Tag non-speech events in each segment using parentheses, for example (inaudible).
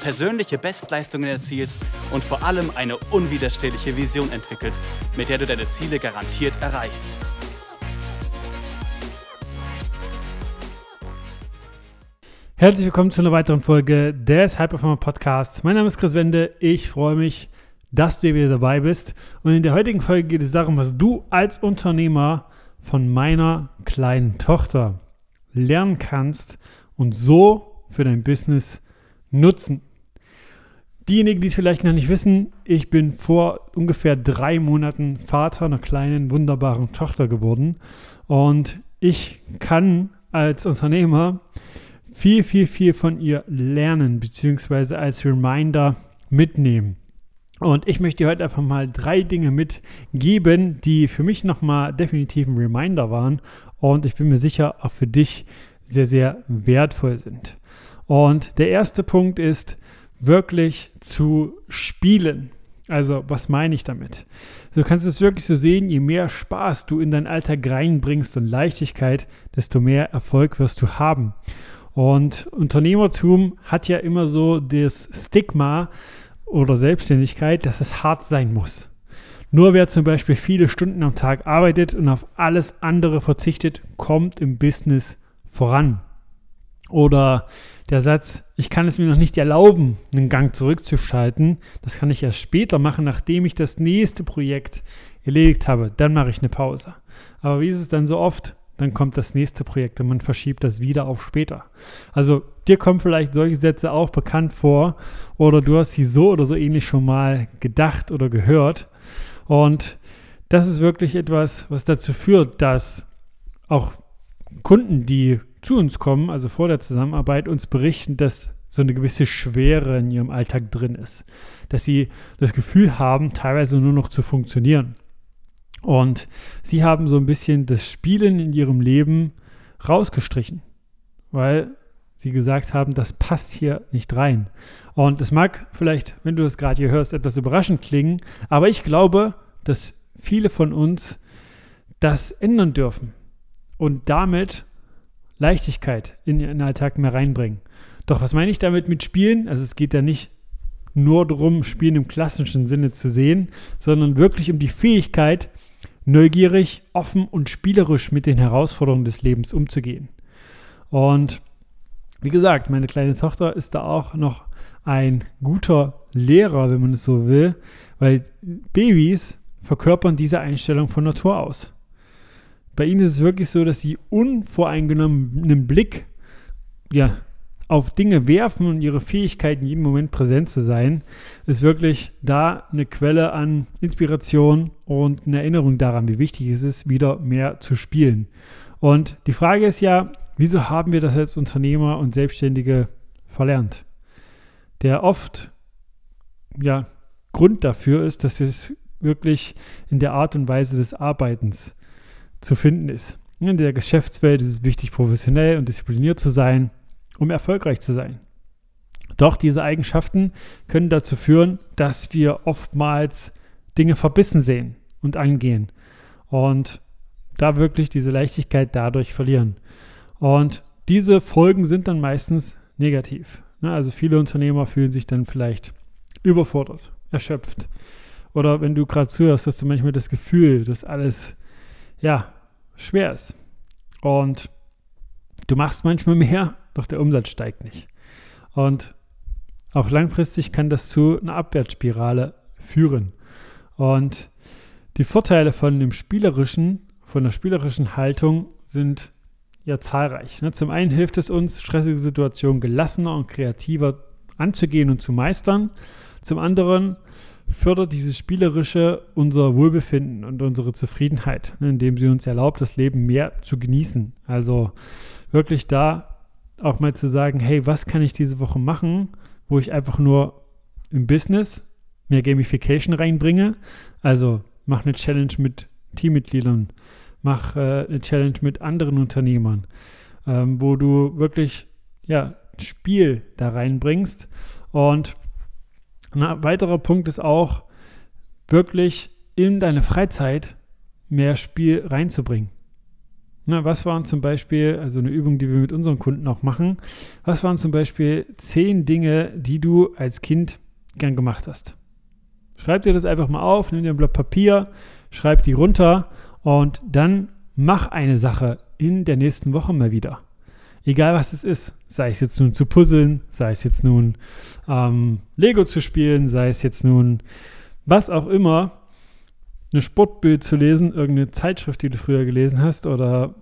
persönliche Bestleistungen erzielst und vor allem eine unwiderstehliche Vision entwickelst, mit der du deine Ziele garantiert erreichst. Herzlich willkommen zu einer weiteren Folge des High Performer Podcasts. Mein Name ist Chris Wende. Ich freue mich, dass du wieder dabei bist. Und in der heutigen Folge geht es darum, was du als Unternehmer von meiner kleinen Tochter lernen kannst und so für dein Business nutzen. Diejenigen, die es vielleicht noch nicht wissen, ich bin vor ungefähr drei Monaten Vater einer kleinen, wunderbaren Tochter geworden. Und ich kann als Unternehmer viel, viel, viel von ihr lernen, beziehungsweise als Reminder mitnehmen. Und ich möchte heute einfach mal drei Dinge mitgeben, die für mich nochmal definitiv ein Reminder waren und ich bin mir sicher auch für dich sehr, sehr wertvoll sind. Und der erste Punkt ist, wirklich zu spielen. Also, was meine ich damit? Du kannst es wirklich so sehen, je mehr Spaß du in deinen Alltag reinbringst und Leichtigkeit, desto mehr Erfolg wirst du haben. Und Unternehmertum hat ja immer so das Stigma oder Selbstständigkeit, dass es hart sein muss. Nur wer zum Beispiel viele Stunden am Tag arbeitet und auf alles andere verzichtet, kommt im Business voran. Oder der Satz, ich kann es mir noch nicht erlauben, einen Gang zurückzuschalten, das kann ich erst später machen, nachdem ich das nächste Projekt erledigt habe. Dann mache ich eine Pause. Aber wie ist es dann so oft? Dann kommt das nächste Projekt und man verschiebt das wieder auf später. Also dir kommen vielleicht solche Sätze auch bekannt vor oder du hast sie so oder so ähnlich schon mal gedacht oder gehört. Und das ist wirklich etwas, was dazu führt, dass auch Kunden, die zu uns kommen, also vor der Zusammenarbeit, uns berichten, dass so eine gewisse Schwere in ihrem Alltag drin ist. Dass sie das Gefühl haben, teilweise nur noch zu funktionieren. Und sie haben so ein bisschen das Spielen in ihrem Leben rausgestrichen, weil sie gesagt haben, das passt hier nicht rein. Und es mag vielleicht, wenn du das gerade hier hörst, etwas überraschend klingen, aber ich glaube, dass viele von uns das ändern dürfen und damit Leichtigkeit in ihren Alltag mehr reinbringen. Doch was meine ich damit mit Spielen? Also es geht ja nicht nur darum, Spielen im klassischen Sinne zu sehen, sondern wirklich um die Fähigkeit, neugierig, offen und spielerisch mit den Herausforderungen des Lebens umzugehen. Und wie gesagt, meine kleine Tochter ist da auch noch ein guter Lehrer, wenn man es so will, weil Babys verkörpern diese Einstellung von Natur aus. Bei ihnen ist es wirklich so, dass sie unvoreingenommenen Blick ja, auf Dinge werfen und ihre Fähigkeit in jedem Moment präsent zu sein, ist wirklich da eine Quelle an Inspiration und eine Erinnerung daran, wie wichtig es ist, wieder mehr zu spielen. Und die Frage ist ja, wieso haben wir das als Unternehmer und Selbstständige verlernt? Der oft ja, Grund dafür ist, dass wir es wirklich in der Art und Weise des Arbeitens zu finden ist. In der Geschäftswelt ist es wichtig, professionell und diszipliniert zu sein, um erfolgreich zu sein. Doch diese Eigenschaften können dazu führen, dass wir oftmals Dinge verbissen sehen und angehen und da wirklich diese Leichtigkeit dadurch verlieren. Und diese Folgen sind dann meistens negativ. Ne? Also viele Unternehmer fühlen sich dann vielleicht überfordert, erschöpft. Oder wenn du gerade zuhörst, hast du manchmal das Gefühl, dass alles ja, schwer ist. Und du machst manchmal mehr, doch der Umsatz steigt nicht. Und auch langfristig kann das zu einer Abwärtsspirale führen. Und die Vorteile von dem spielerischen, von der spielerischen Haltung sind ja zahlreich. Ne? Zum einen hilft es uns, stressige Situationen gelassener und kreativer anzugehen und zu meistern. Zum anderen fördert dieses Spielerische unser Wohlbefinden und unsere Zufriedenheit, ne, indem sie uns erlaubt, das Leben mehr zu genießen. Also wirklich da auch mal zu sagen, hey, was kann ich diese Woche machen, wo ich einfach nur im Business mehr Gamification reinbringe. Also mach eine Challenge mit Teammitgliedern, mach äh, eine Challenge mit anderen Unternehmern, ähm, wo du wirklich ja, Spiel da reinbringst. Und ein weiterer Punkt ist auch, wirklich in deine Freizeit mehr Spiel reinzubringen. Na, was waren zum Beispiel, also eine Übung, die wir mit unseren Kunden auch machen, was waren zum Beispiel zehn Dinge, die du als Kind gern gemacht hast? Schreib dir das einfach mal auf, nimm dir ein Blatt Papier, schreib die runter und dann mach eine Sache in der nächsten Woche mal wieder. Egal was es ist, sei es jetzt nun zu puzzeln, sei es jetzt nun ähm, Lego zu spielen, sei es jetzt nun was auch immer, eine Sportbild zu lesen, irgendeine Zeitschrift, die du früher gelesen hast oder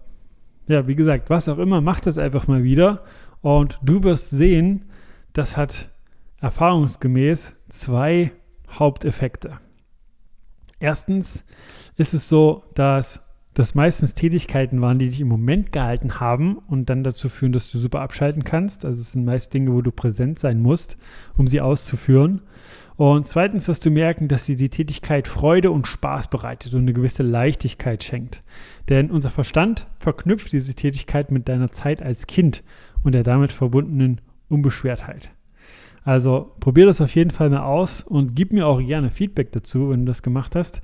ja, wie gesagt, was auch immer, mach das einfach mal wieder und du wirst sehen, das hat erfahrungsgemäß zwei Haupteffekte. Erstens ist es so, dass das meistens Tätigkeiten waren, die dich im Moment gehalten haben und dann dazu führen, dass du super abschalten kannst. Also es sind meist Dinge, wo du präsent sein musst, um sie auszuführen. Und zweitens wirst du merken, dass dir die Tätigkeit Freude und Spaß bereitet und eine gewisse Leichtigkeit schenkt. Denn unser Verstand verknüpft diese Tätigkeit mit deiner Zeit als Kind und der damit verbundenen Unbeschwertheit. Also probier das auf jeden Fall mal aus und gib mir auch gerne Feedback dazu, wenn du das gemacht hast.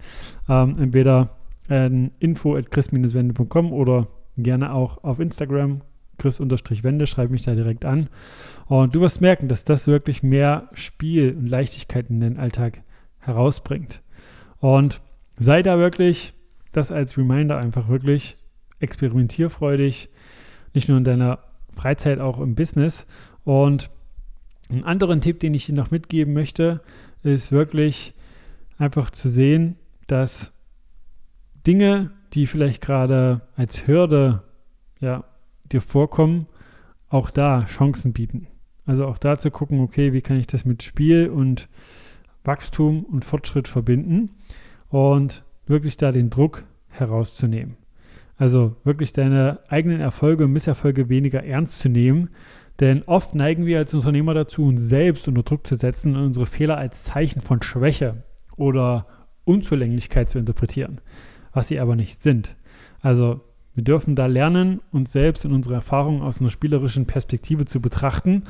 Ähm, entweder äh, info at chris-wende.com oder gerne auch auf Instagram chris-wende, schreib mich da direkt an. Und du wirst merken, dass das wirklich mehr Spiel und Leichtigkeit in den Alltag herausbringt. Und sei da wirklich, das als Reminder einfach wirklich experimentierfreudig, nicht nur in deiner Freizeit, auch im Business. Und einen anderen Tipp, den ich dir noch mitgeben möchte, ist wirklich einfach zu sehen, dass Dinge, die vielleicht gerade als Hürde ja, dir vorkommen, auch da Chancen bieten. Also auch da zu gucken, okay, wie kann ich das mit Spiel und Wachstum und Fortschritt verbinden und wirklich da den Druck herauszunehmen. Also wirklich deine eigenen Erfolge und Misserfolge weniger ernst zu nehmen, denn oft neigen wir als Unternehmer dazu, uns selbst unter Druck zu setzen und unsere Fehler als Zeichen von Schwäche oder Unzulänglichkeit zu interpretieren, was sie aber nicht sind. Also wir dürfen da lernen, uns selbst und unsere Erfahrungen aus einer spielerischen Perspektive zu betrachten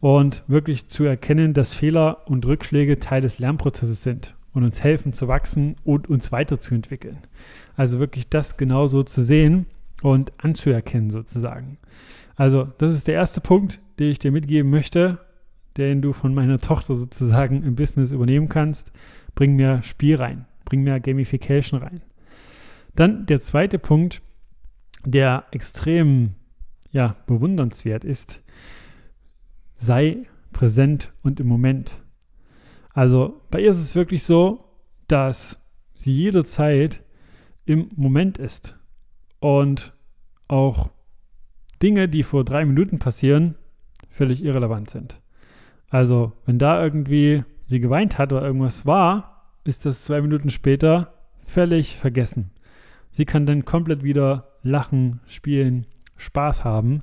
und wirklich zu erkennen, dass Fehler und Rückschläge Teil des Lernprozesses sind und uns helfen zu wachsen und uns weiterzuentwickeln. Also wirklich das genauso zu sehen und anzuerkennen sozusagen. Also das ist der erste Punkt, den ich dir mitgeben möchte, den du von meiner Tochter sozusagen im Business übernehmen kannst. Bring mehr Spiel rein, bring mehr Gamification rein. Dann der zweite Punkt, der extrem ja, bewundernswert ist, sei präsent und im Moment. Also bei ihr ist es wirklich so, dass sie jederzeit im Moment ist und auch Dinge, die vor drei Minuten passieren, völlig irrelevant sind. Also wenn da irgendwie sie geweint hat oder irgendwas war, ist das zwei Minuten später völlig vergessen. Sie kann dann komplett wieder lachen, spielen, Spaß haben.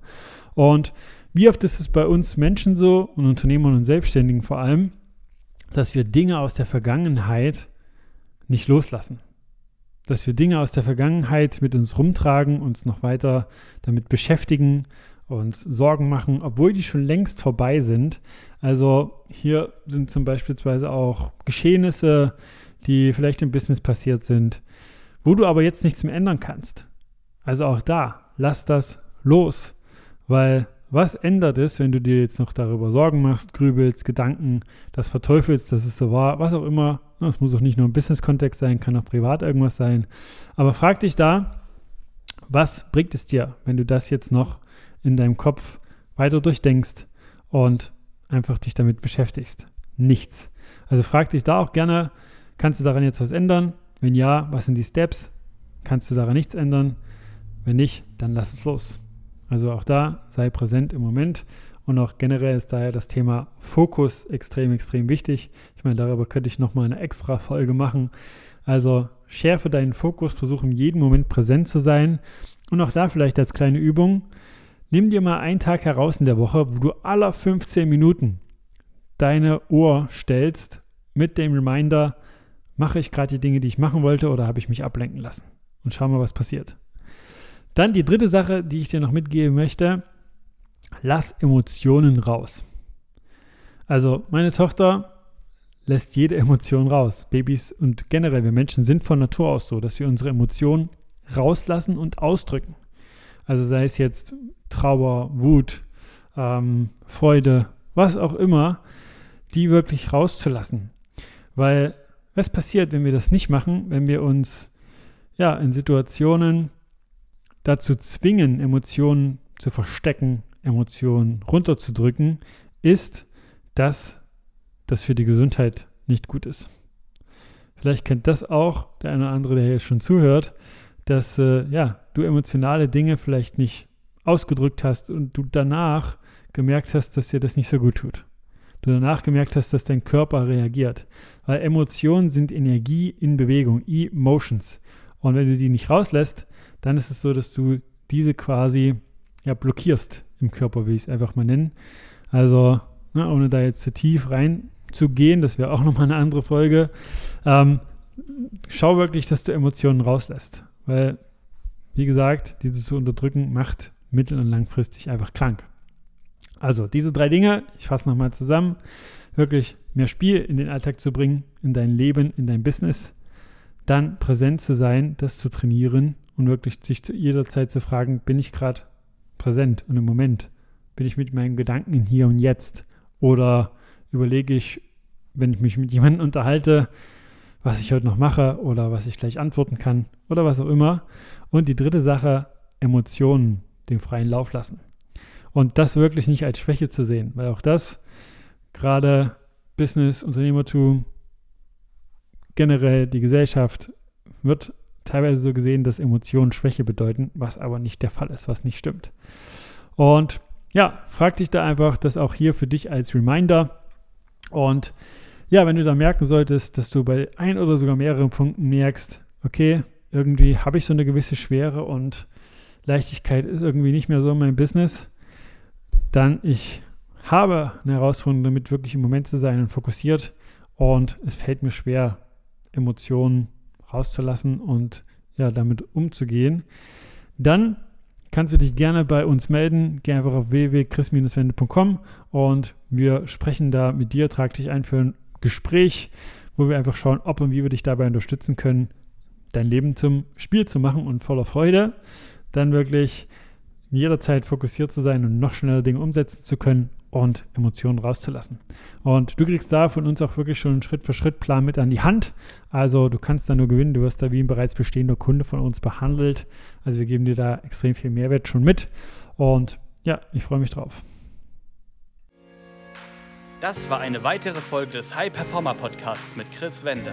Und wie oft ist es bei uns Menschen so und Unternehmern und Selbstständigen vor allem, dass wir Dinge aus der Vergangenheit nicht loslassen. Dass wir Dinge aus der Vergangenheit mit uns rumtragen, uns noch weiter damit beschäftigen, uns Sorgen machen, obwohl die schon längst vorbei sind. Also hier sind zum Beispiel auch Geschehnisse, die vielleicht im Business passiert sind, wo du aber jetzt nichts mehr ändern kannst. Also auch da, lass das los, weil was ändert es, wenn du dir jetzt noch darüber Sorgen machst, grübelst, Gedanken, das verteufelst, dass es so war, was auch immer. Es muss auch nicht nur im Business-Kontext sein, kann auch privat irgendwas sein. Aber frag dich da, was bringt es dir, wenn du das jetzt noch in deinem Kopf weiter durchdenkst und einfach dich damit beschäftigst? Nichts. Also frag dich da auch gerne, kannst du daran jetzt was ändern? Wenn ja, was sind die Steps? Kannst du daran nichts ändern? Wenn nicht, dann lass es los. Also auch da sei präsent im Moment. Und auch generell ist daher das Thema Fokus extrem, extrem wichtig. Ich meine, darüber könnte ich nochmal eine extra Folge machen. Also schärfe deinen Fokus, versuche in jedem Moment präsent zu sein. Und auch da vielleicht als kleine Übung, nimm dir mal einen Tag heraus in der Woche, wo du aller 15 Minuten deine Uhr stellst mit dem Reminder, mache ich gerade die Dinge, die ich machen wollte oder habe ich mich ablenken lassen? Und schau mal, was passiert. Dann die dritte Sache, die ich dir noch mitgeben möchte, lass Emotionen raus. Also meine Tochter lässt jede Emotion raus. Babys und generell wir Menschen sind von Natur aus so, dass wir unsere Emotionen rauslassen und ausdrücken. Also sei es jetzt Trauer, Wut, ähm, Freude, was auch immer, die wirklich rauszulassen. Weil was passiert, wenn wir das nicht machen, wenn wir uns ja in Situationen dazu zwingen, Emotionen zu verstecken, Emotionen runterzudrücken, ist, dass das für die Gesundheit nicht gut ist. Vielleicht kennt das auch der eine oder andere, der hier schon zuhört, dass äh, ja, du emotionale Dinge vielleicht nicht ausgedrückt hast und du danach gemerkt hast, dass dir das nicht so gut tut. Du danach gemerkt hast, dass dein Körper reagiert. Weil Emotionen sind Energie in Bewegung, Emotions. Und wenn du die nicht rauslässt, dann ist es so, dass du diese quasi ja, blockierst im Körper, wie ich es einfach mal nennen. Also, ne, ohne da jetzt zu tief reinzugehen, das wäre auch (laughs) nochmal eine andere Folge. Ähm, schau wirklich, dass du Emotionen rauslässt. Weil, wie gesagt, dieses zu unterdrücken macht mittel- und langfristig einfach krank. Also, diese drei Dinge, ich fasse nochmal zusammen, wirklich mehr Spiel in den Alltag zu bringen, in dein Leben, in dein Business, dann präsent zu sein, das zu trainieren und wirklich sich zu jeder Zeit zu fragen, bin ich gerade präsent und im Moment? Bin ich mit meinen Gedanken hier und jetzt? Oder überlege ich, wenn ich mich mit jemandem unterhalte, was ich heute noch mache oder was ich gleich antworten kann oder was auch immer. Und die dritte Sache, Emotionen den freien Lauf lassen. Und das wirklich nicht als Schwäche zu sehen, weil auch das gerade Business, Unternehmertum, generell die Gesellschaft wird teilweise so gesehen, dass Emotionen Schwäche bedeuten, was aber nicht der Fall ist, was nicht stimmt. Und ja, frag dich da einfach das auch hier für dich als Reminder. Und ja, wenn du da merken solltest, dass du bei ein oder sogar mehreren Punkten merkst, okay, irgendwie habe ich so eine gewisse Schwere und Leichtigkeit ist irgendwie nicht mehr so in meinem Business, dann ich habe eine Herausforderung damit, wirklich im Moment zu sein und fokussiert. Und es fällt mir schwer, Emotionen rauszulassen und ja, damit umzugehen. Dann kannst du dich gerne bei uns melden. Geh einfach auf www.chris-wende.com und wir sprechen da mit dir. Trag dich ein für ein Gespräch, wo wir einfach schauen, ob und wie wir dich dabei unterstützen können, dein Leben zum Spiel zu machen und voller Freude. Dann wirklich jederzeit fokussiert zu sein und noch schneller Dinge umsetzen zu können und Emotionen rauszulassen. Und du kriegst da von uns auch wirklich schon einen Schritt-für-Schritt-Plan mit an die Hand. Also du kannst da nur gewinnen, du wirst da wie ein bereits bestehender Kunde von uns behandelt. Also wir geben dir da extrem viel Mehrwert schon mit. Und ja, ich freue mich drauf. Das war eine weitere Folge des High Performer Podcasts mit Chris Wende.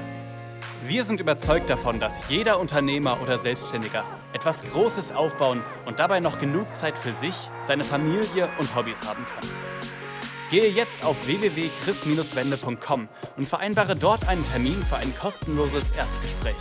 Wir sind überzeugt davon, dass jeder Unternehmer oder Selbstständiger etwas Großes aufbauen und dabei noch genug Zeit für sich, seine Familie und Hobbys haben kann. Gehe jetzt auf www.chris-wende.com und vereinbare dort einen Termin für ein kostenloses Erstgespräch.